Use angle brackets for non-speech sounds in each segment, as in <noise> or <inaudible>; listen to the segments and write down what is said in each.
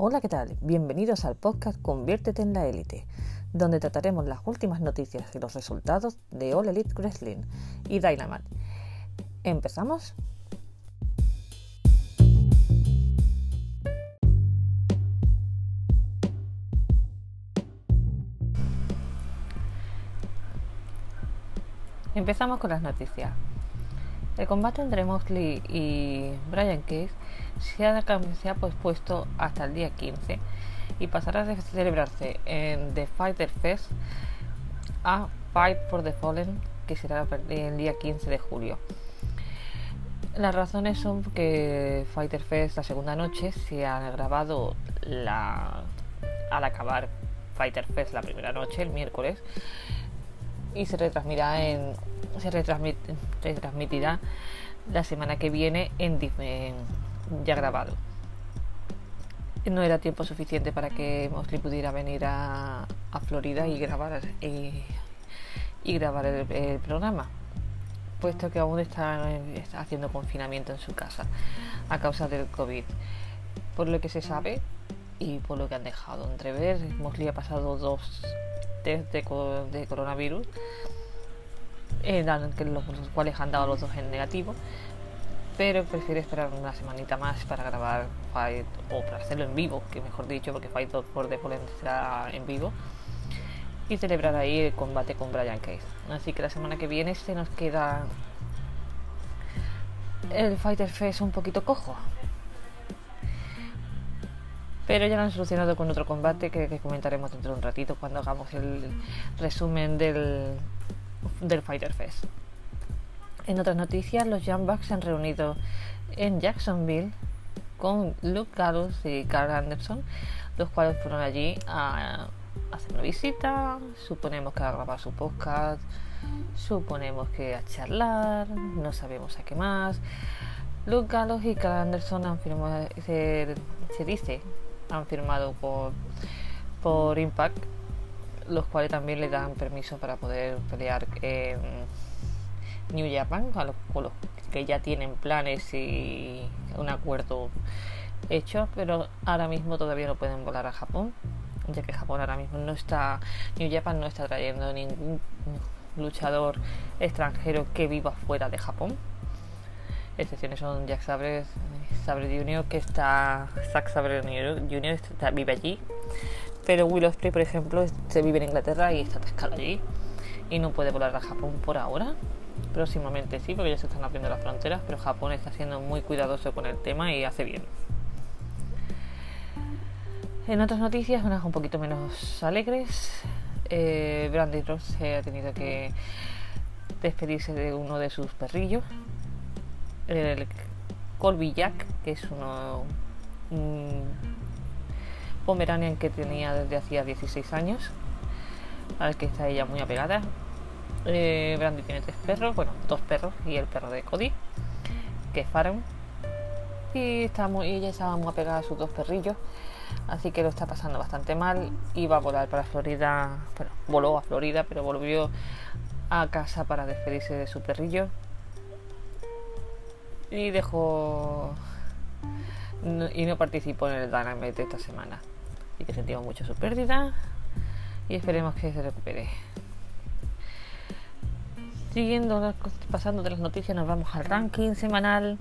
Hola, ¿qué tal? Bienvenidos al podcast Conviértete en la élite, donde trataremos las últimas noticias y los resultados de All Elite Wrestling y Dynamite. ¿Empezamos? Empezamos con las noticias. El combate entre Moxley y Brian Case se ha, se ha pospuesto hasta el día 15 y pasará a celebrarse en The Fighter Fest a Fight for the Fallen, que será el día 15 de julio. Las razones son que Fighter Fest la segunda noche se ha grabado la, al acabar Fighter Fest la primera noche, el miércoles, y se retransmitirá en se la semana que viene en, ya grabado. No era tiempo suficiente para que Mosley pudiera venir a, Florida y grabar y, grabar el, programa, puesto que aún está haciendo confinamiento en su casa a causa del COVID. Por lo que se sabe y por lo que han dejado entrever, Mosley ha pasado dos test de, coronavirus, eh, los, cuales han dado los dos en negativo, pero prefiere esperar una semanita más para grabar Fight o para hacerlo en vivo, que mejor dicho, porque Fight por Default será en vivo y celebrar ahí el combate con Brian Case. Así que la semana que viene se nos queda el Fighter Fest un poquito cojo, pero ya lo han solucionado con otro combate que, comentaremos dentro de un ratito cuando hagamos el resumen del, del Fighter Fest. En otras noticias, los Young Bucks se han reunido en Jacksonville con Luke Gallows y Carl Anderson, los cuales fueron allí a hacer una visita, suponemos que a grabar su podcast, suponemos que a charlar, no sabemos a qué más. Luke Gallows y Carl Anderson han firmado, se, se dice han firmado por, por Impact, los cuales también le dan permiso para poder pelear en New Japan, a los, que ya tienen planes y un acuerdo hecho, pero ahora mismo todavía no pueden volar a Japón, ya que Japón ahora mismo no está, New Japan no está trayendo ningún luchador extranjero que viva fuera de Japón. Excepciones son Jack Sabre, Sabre Jr., que está. Zack Sabre Jr. Está, vive allí. Pero Will Ospreay, por ejemplo, se vive en Inglaterra y está atascado allí. Y no puede volar a Japón por ahora. Próximamente sí, porque ya se están abriendo las fronteras. Pero Japón está siendo muy cuidadoso con el tema y hace bien. En otras noticias, unas un poquito menos alegres, eh, Brandy Ross ha tenido que despedirse de uno de sus perrillos, el Colby Jack, que es uno, un Pomeranian que tenía desde hacía 16 años, al que está ella muy apegada. Eh, Brandy tiene tres perros, bueno, dos perros y el perro de Cody, que es Faron. Y está muy, ella estaba muy apegada a sus dos perrillos, así que lo está pasando bastante mal. Iba a volar para Florida, bueno, voló a Florida, pero volvió a casa para despedirse de su perrillo y dejó y no participó en el Dynamite esta semana. Y que sentimos mucho su pérdida y esperemos que se recupere. Siguiendo, pasando de las noticias, nos vamos al ranking semanal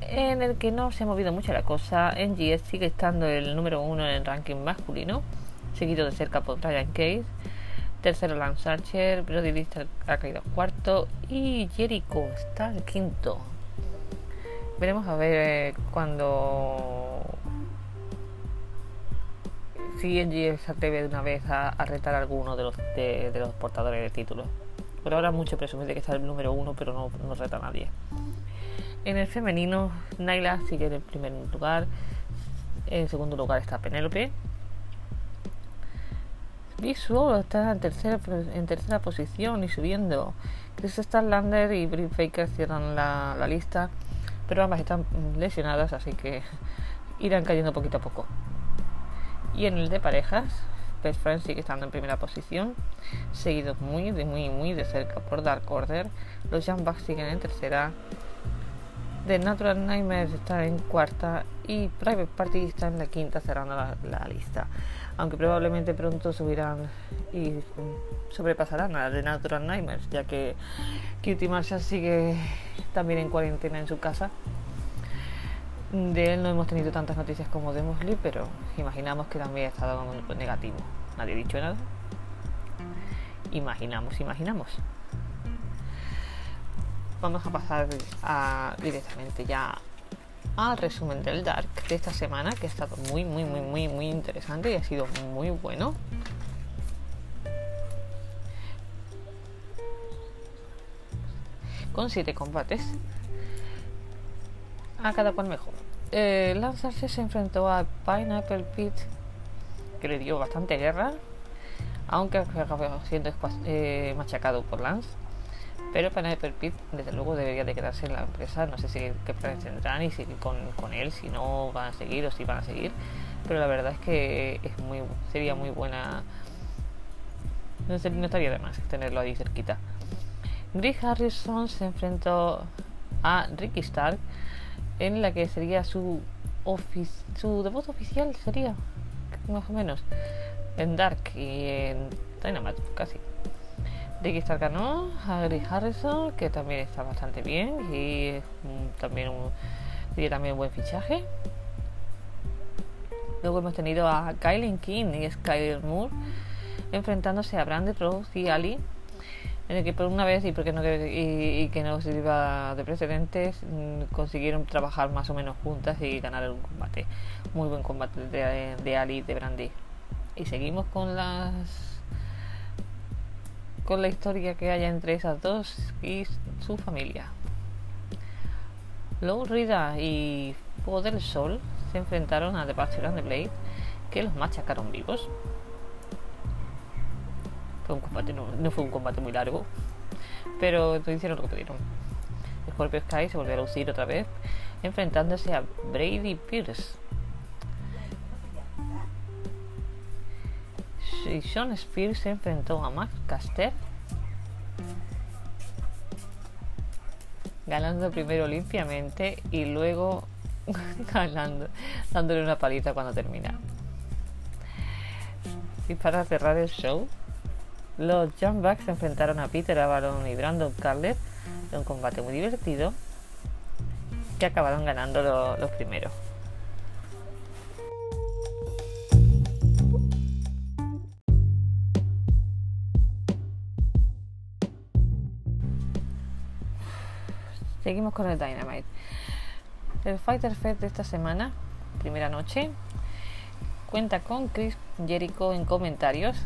en el que no se ha movido mucho la cosa. NGS sigue estando el número uno en el ranking masculino, seguido de cerca por Ryan Case. Tercero Lance Archer, Brody Lister ha caído cuarto y Jericho está el quinto. Veremos a ver eh, cuando si NG se atreve de una vez a, retar a alguno de los, de, los portadores de títulos. Por ahora mucho presumir de que está el número uno, pero no, no reta a nadie. En el femenino, Naila sigue en el primer lugar. En segundo lugar está Penélope Visual está en tercera, en tercera posición y subiendo. Chris Starlander y Britt Baker cierran la, lista, pero ambas están lesionadas, así que irán cayendo poquito a poco. Y en el de parejas, Best Friends sigue estando en primera posición, seguidos muy, muy, muy de cerca por Dark Order. Los Young Bucks siguen en tercera. The Natural Nightmares está en cuarta y Private Party está en la quinta cerrando la, lista. Aunque probablemente pronto subirán y sobrepasarán a The Natural Nightmares, ya que Cutie Marshall sigue también en cuarentena en su casa. De él no hemos tenido tantas noticias como de Mosley, pero imaginamos que también ha estado negativo. Nadie ha dicho nada. Imaginamos, imaginamos vamos a pasar directamente ya al resumen del Dark de esta semana, que ha estado muy, muy, muy, muy, muy interesante y ha sido muy bueno. Con siete combates. A cada cual mejor. Eh, Lance se enfrentó a Pineapple Pit, que le dio bastante guerra, aunque acabó siendo eh, machacado por Lance. Pero Pineapple Pit, desde luego, debería de quedarse en la empresa. No sé si qué planes tendrán y si con, con él, si no van a seguir o si van a seguir. Pero la verdad es que es muy, sería muy buena. No, estaría de más tenerlo ahí cerquita. Rick Harrison se enfrentó a Ricky Stark en la que sería su su debut oficial sería más o menos en Dark y en Dynamite casi Ricky Stark ganó a Gary Harrison, que también está bastante bien y también un, también un buen fichaje. Luego hemos tenido a Kylie King y Skyler Moore enfrentándose a Brandy Rose y Ali, en el que por una vez y, porque no, y, que no sirva de precedentes mm, consiguieron trabajar más o menos juntas y ganar un combate. Muy buen combate de, de Ali y de Brandy. Y seguimos con las con la historia que haya entre esas dos y su familia. Low Rida y Fuego del Sol se enfrentaron a The Bachelor and the Blade, que los machacaron vivos. Fue un combate, no, fue un combate muy largo, pero hicieron lo que pudieron. Scorpio Sky se volvió a lucir otra vez, enfrentándose a Brady Pierce. Y Sean Spears se enfrentó a Max Caster ganando primero limpiamente y luego <laughs> ganando, dándole una palita cuando termina. Y para cerrar el show, los Jump se enfrentaron a Peter Avalon y Brandon Carlet en un combate muy divertido que acabaron ganando los primeros. Seguimos con el Dynamite. El Fighter Fest de esta semana, primera noche, cuenta con Chris Jericho en comentarios.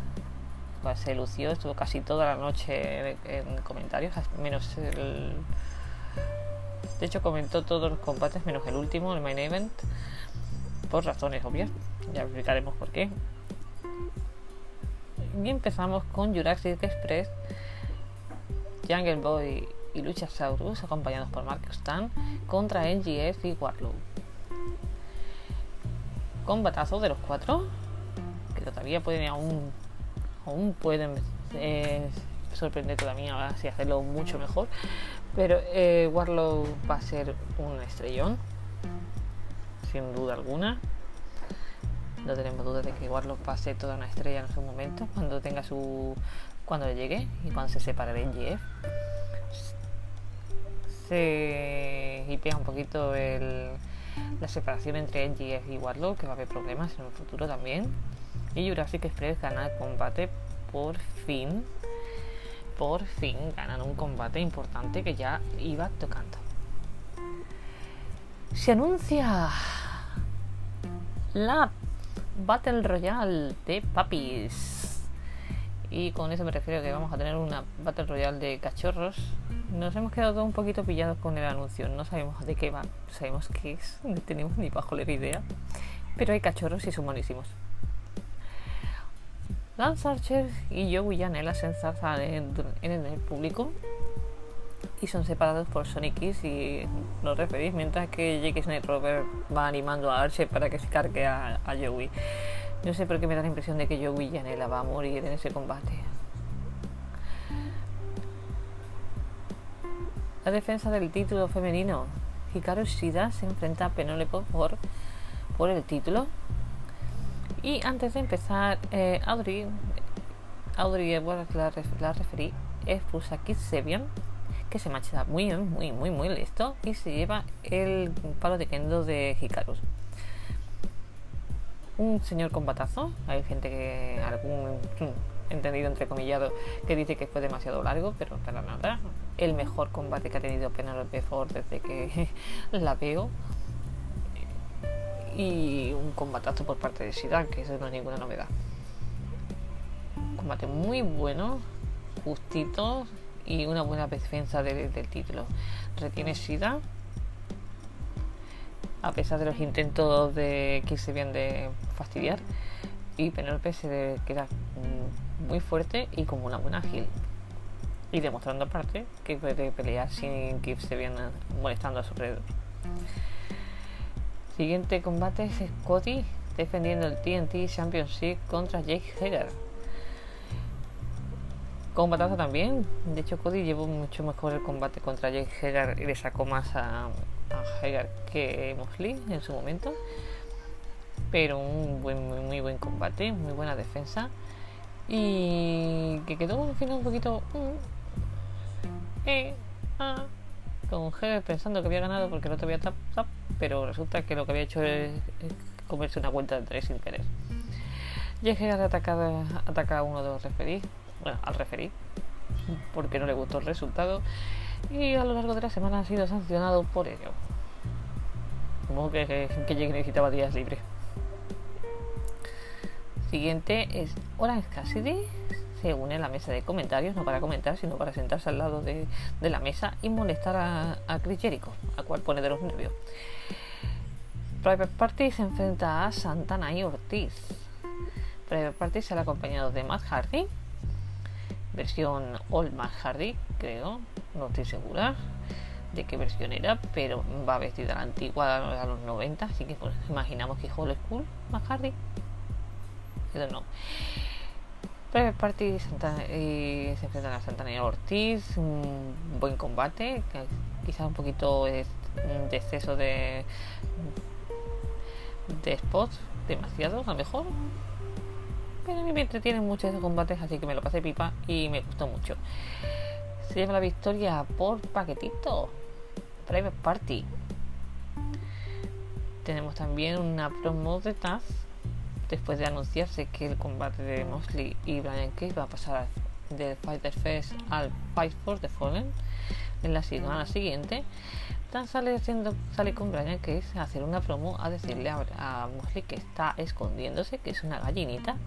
Pues se lució, estuvo casi toda la noche en comentarios, menos el. De hecho, comentó todos los combates menos el último, el main event, por razones obvias. Ya explicaremos por qué. Y empezamos con Jurassic Express, Jungle Boy y Luchasaurus, acompañados por Mark Stan, contra NGF y Warlow. Combatazo de los cuatro, que todavía pueden aún, aún pueden eh, sorprender todavía si hacerlo mucho mejor. Pero eh, Warlow va a ser un estrellón, sin duda alguna. No tenemos duda de que Warlock va a ser toda una estrella en su momento, cuando tenga su. cuando le llegue y cuando se separe de NGF se hipea un poquito la separación entre NGF y Warlock, que va a haber problemas en el futuro también. Y Jurassic Express gana el combate por fin. Por fin ganan un combate importante que ya iba tocando. Se anuncia la Battle Royale de Papis. Y con eso me refiero a que vamos a tener una Battle Royale de cachorros nos hemos quedado un poquito pillados con el anuncio. No sabemos de qué va, sabemos qué es, <laughs> no tenemos ni bajo la idea. Pero hay cachorros y son buenísimos. Lance Archer y Joey Janela se enzarzan en, el público y son separados por Sonic Kiss y los referís, mientras que Jake Rover va animando a Archer para que se cargue a, a Joey. No sé por qué me da la impresión de que Joey Janela va a morir en ese combate. La defensa del título femenino Hikaru Shida se enfrenta a Penélope por, por el título. Y antes de empezar, eh, Audrey, Audrey bueno, la, referí, expulsa a Kid Sebian, que se marcha muy, muy, muy, muy listo y se lleva el palo de kendo de Hikaru. Un señor combatazo, hay gente que, algún entendido entrecomillado, que dice que fue demasiado largo, pero para nada. El mejor combate que ha tenido Penelope Ford desde que <laughs> la veo. Y un combatazo por parte de Sidan, que eso no es ninguna novedad. Un combate muy bueno, justito y una buena defensa del título. Retiene Sida, a pesar de los intentos de que se bien de fastidiar. Y Penelope se queda muy fuerte y como una buena Gil Y demostrando aparte que puede pelear sin que se viene molestando a su alrededor. Siguiente combate es Scotty defendiendo el TNT Championship contra Jake Hager. Combatazo también. De hecho, Cody llevó mucho mejor el combate contra Jake Hager y le sacó más a, a Hager que Mosley en su momento. Pero un buen, muy, muy buen combate, muy buena defensa y que quedó un final un poquito mm, eh, ah, con Heger pensando que había ganado porque no te había tap, tap, pero resulta que lo que había hecho es, comerse una vuelta de tres sin querer. Y Heger ataca, ataca a uno de los referís, bueno, al referí, porque no le gustó el resultado y a lo largo de la semana ha sido sancionado por ello. Como que, que, necesitaba días libres siguiente es Orange Cassidy. Se une a la mesa de comentarios, no para comentar, sino para sentarse al lado de, la mesa y molestar a, a Chris Jericho, a cual pone de los nervios. Private Party se enfrenta a Santana y Ortiz. Private Party será acompañado de Matt Hardy, versión Old Matt Hardy, creo, no estoy segura de qué versión era, pero va vestida a la antigua a los 90, así que pues, imaginamos que es Old School Matt Hardy no. Private Party y se enfrentan a Santana Ortiz, un buen combate, quizás un poquito de, exceso de, de spots, demasiado a lo mejor. Pero a mí me entretienen mucho esos combates, así que me lo pasé pipa y me gustó mucho. Se lleva la victoria por paquetito. Private Party. Tenemos también una promo de Taz después de anunciarse que el combate de Mosley y Brian Cage va a pasar del Fighter Fest al Fight for the Fallen en la semana siguiente, Tan sale, haciendo, sale con Brian Cage a hacer una promo a decirle a, Mosley que está escondiéndose, que es una gallinita,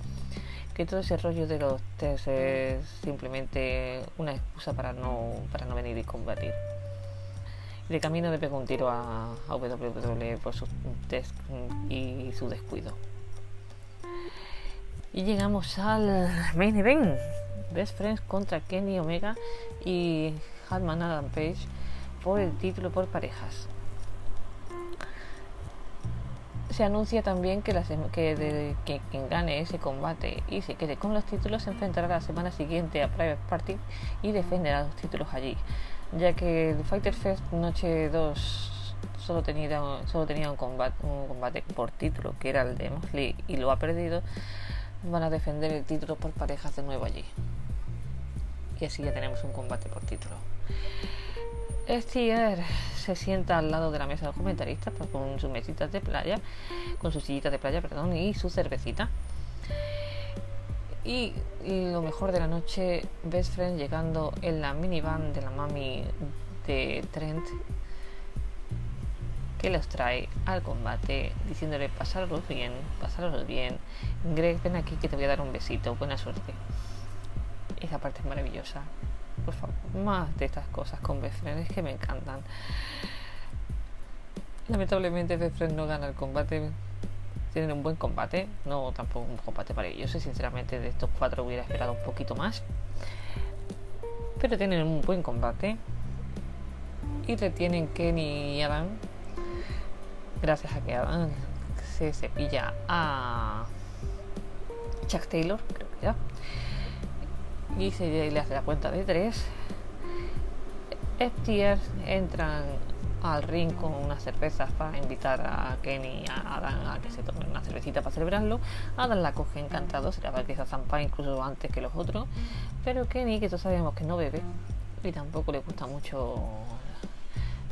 que todo ese rollo de los test es simplemente una excusa para no, para no venir y combatir. de camino le pegó un tiro a, a WWE por sus test y su descuido. Y llegamos al main event. Best Friends contra Kenny Omega y Hatman Adam Page por el título por parejas. Se anuncia también que, quien gane ese combate y se quede con los títulos se enfrentará la semana siguiente a Private Party y defenderá los títulos allí, ya que el Fighter Fest Noche 2 solo tenía, solo tenía un, combate, un combate por título que era el de Mosley y lo ha perdido van a defender el título por parejas de nuevo allí. Y así ya tenemos un combate por título. Estier se sienta al lado de la mesa de los comentaristas pues, con sus mesitas de playa, con sus sillitas de playa, perdón, y su cervecita. Y lo mejor de la noche, Best Friend llegando en la minivan de la mami de Trent que los trae al combate diciéndole pasarlos bien, pasarlos bien. Greg, ven aquí que te voy a dar un besito, buena suerte. Esa parte es maravillosa. Por favor, más de estas cosas con Befren, es que me encantan. Lamentablemente Befren no gana el combate. Tienen un buen combate, no tampoco un combate para ellos. Sinceramente de estos cuatro hubiera esperado un poquito más. Pero tienen un buen combate. Y retienen Kenny y Adam gracias a que Adam se cepilla a Chuck Taylor, y se le hace la cuenta de tres. FTR entran al ring con unas cervezas para invitar a Kenny y a Adam a que se tomen una cervecita para celebrarlo. Adam la coge encantado, se la va a que zampa incluso antes que los otros. Pero Kenny, que todos sabemos que no bebe y tampoco le gusta mucho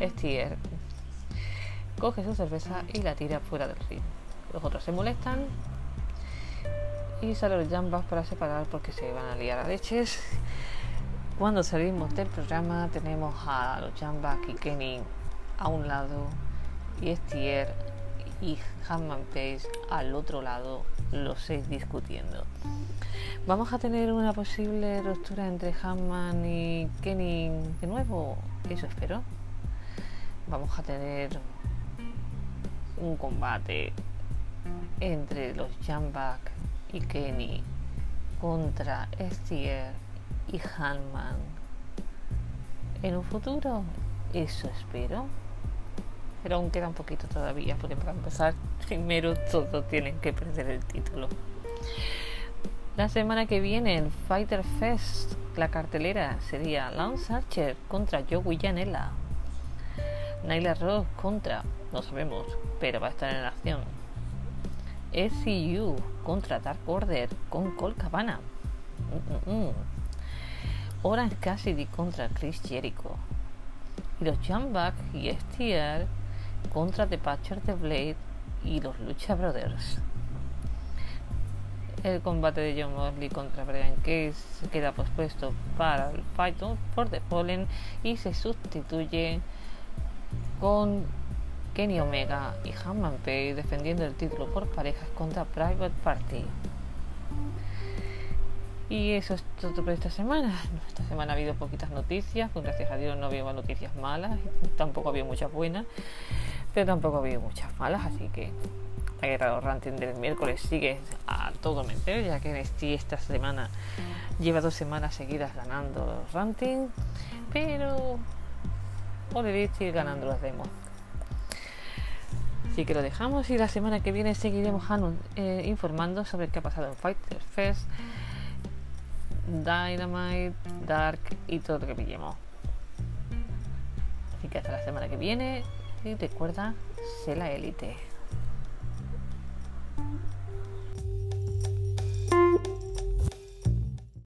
Stier, coge su cerveza y la tira fuera del ring. Los otros se molestan y salen los jambas para separar porque se van a liar a leches. Cuando salimos del programa tenemos a los jambas y Kenny a un lado y Estier y Hanman Pace al otro lado, los seis discutiendo. ¿Vamos a tener una posible ruptura entre Hanman y Kenny de nuevo? Eso espero. Vamos a tener un combate entre los Jambak y Kenny contra Estier y Hanman en un futuro. Eso espero pero aún queda un poquito todavía, porque para empezar, primero todos tienen que perder el título. La semana que viene en Fighter Fest, la cartelera sería Lance Archer contra Joey Janela. Nyla Rose contra, no sabemos, pero va a estar en acción. SCU contra Dark Order con Cole Cabana. Mm, mm, mm. Orange Cassidy contra Chris Jericho. Y los Jumbuck y STR contra The Patcher de Blade y los Lucha Brothers. El combate de John Mosley contra Brian Case queda pospuesto para el Fight for the Fallen y se sustituye con Kenny Omega y Hanman Page defendiendo el título por parejas contra Private Party. Y eso es todo por esta semana. Esta semana ha habido poquitas noticias, pues gracias a Dios no había noticias malas, tampoco había muchas buenas pero tampoco ha habido muchas malas, así que la guerra rankings del miércoles sigue a todo meter, ya que NXT esta semana lleva dos semanas seguidas ganando los rankings, pero All sigue ganando los demos. Así que lo dejamos y la semana que viene seguiremos eh, informando sobre qué ha pasado en Fighter Fest, Dynamite, Dark y todo lo que pillemos. Así que hasta la semana que viene y recuerda, sé la élite.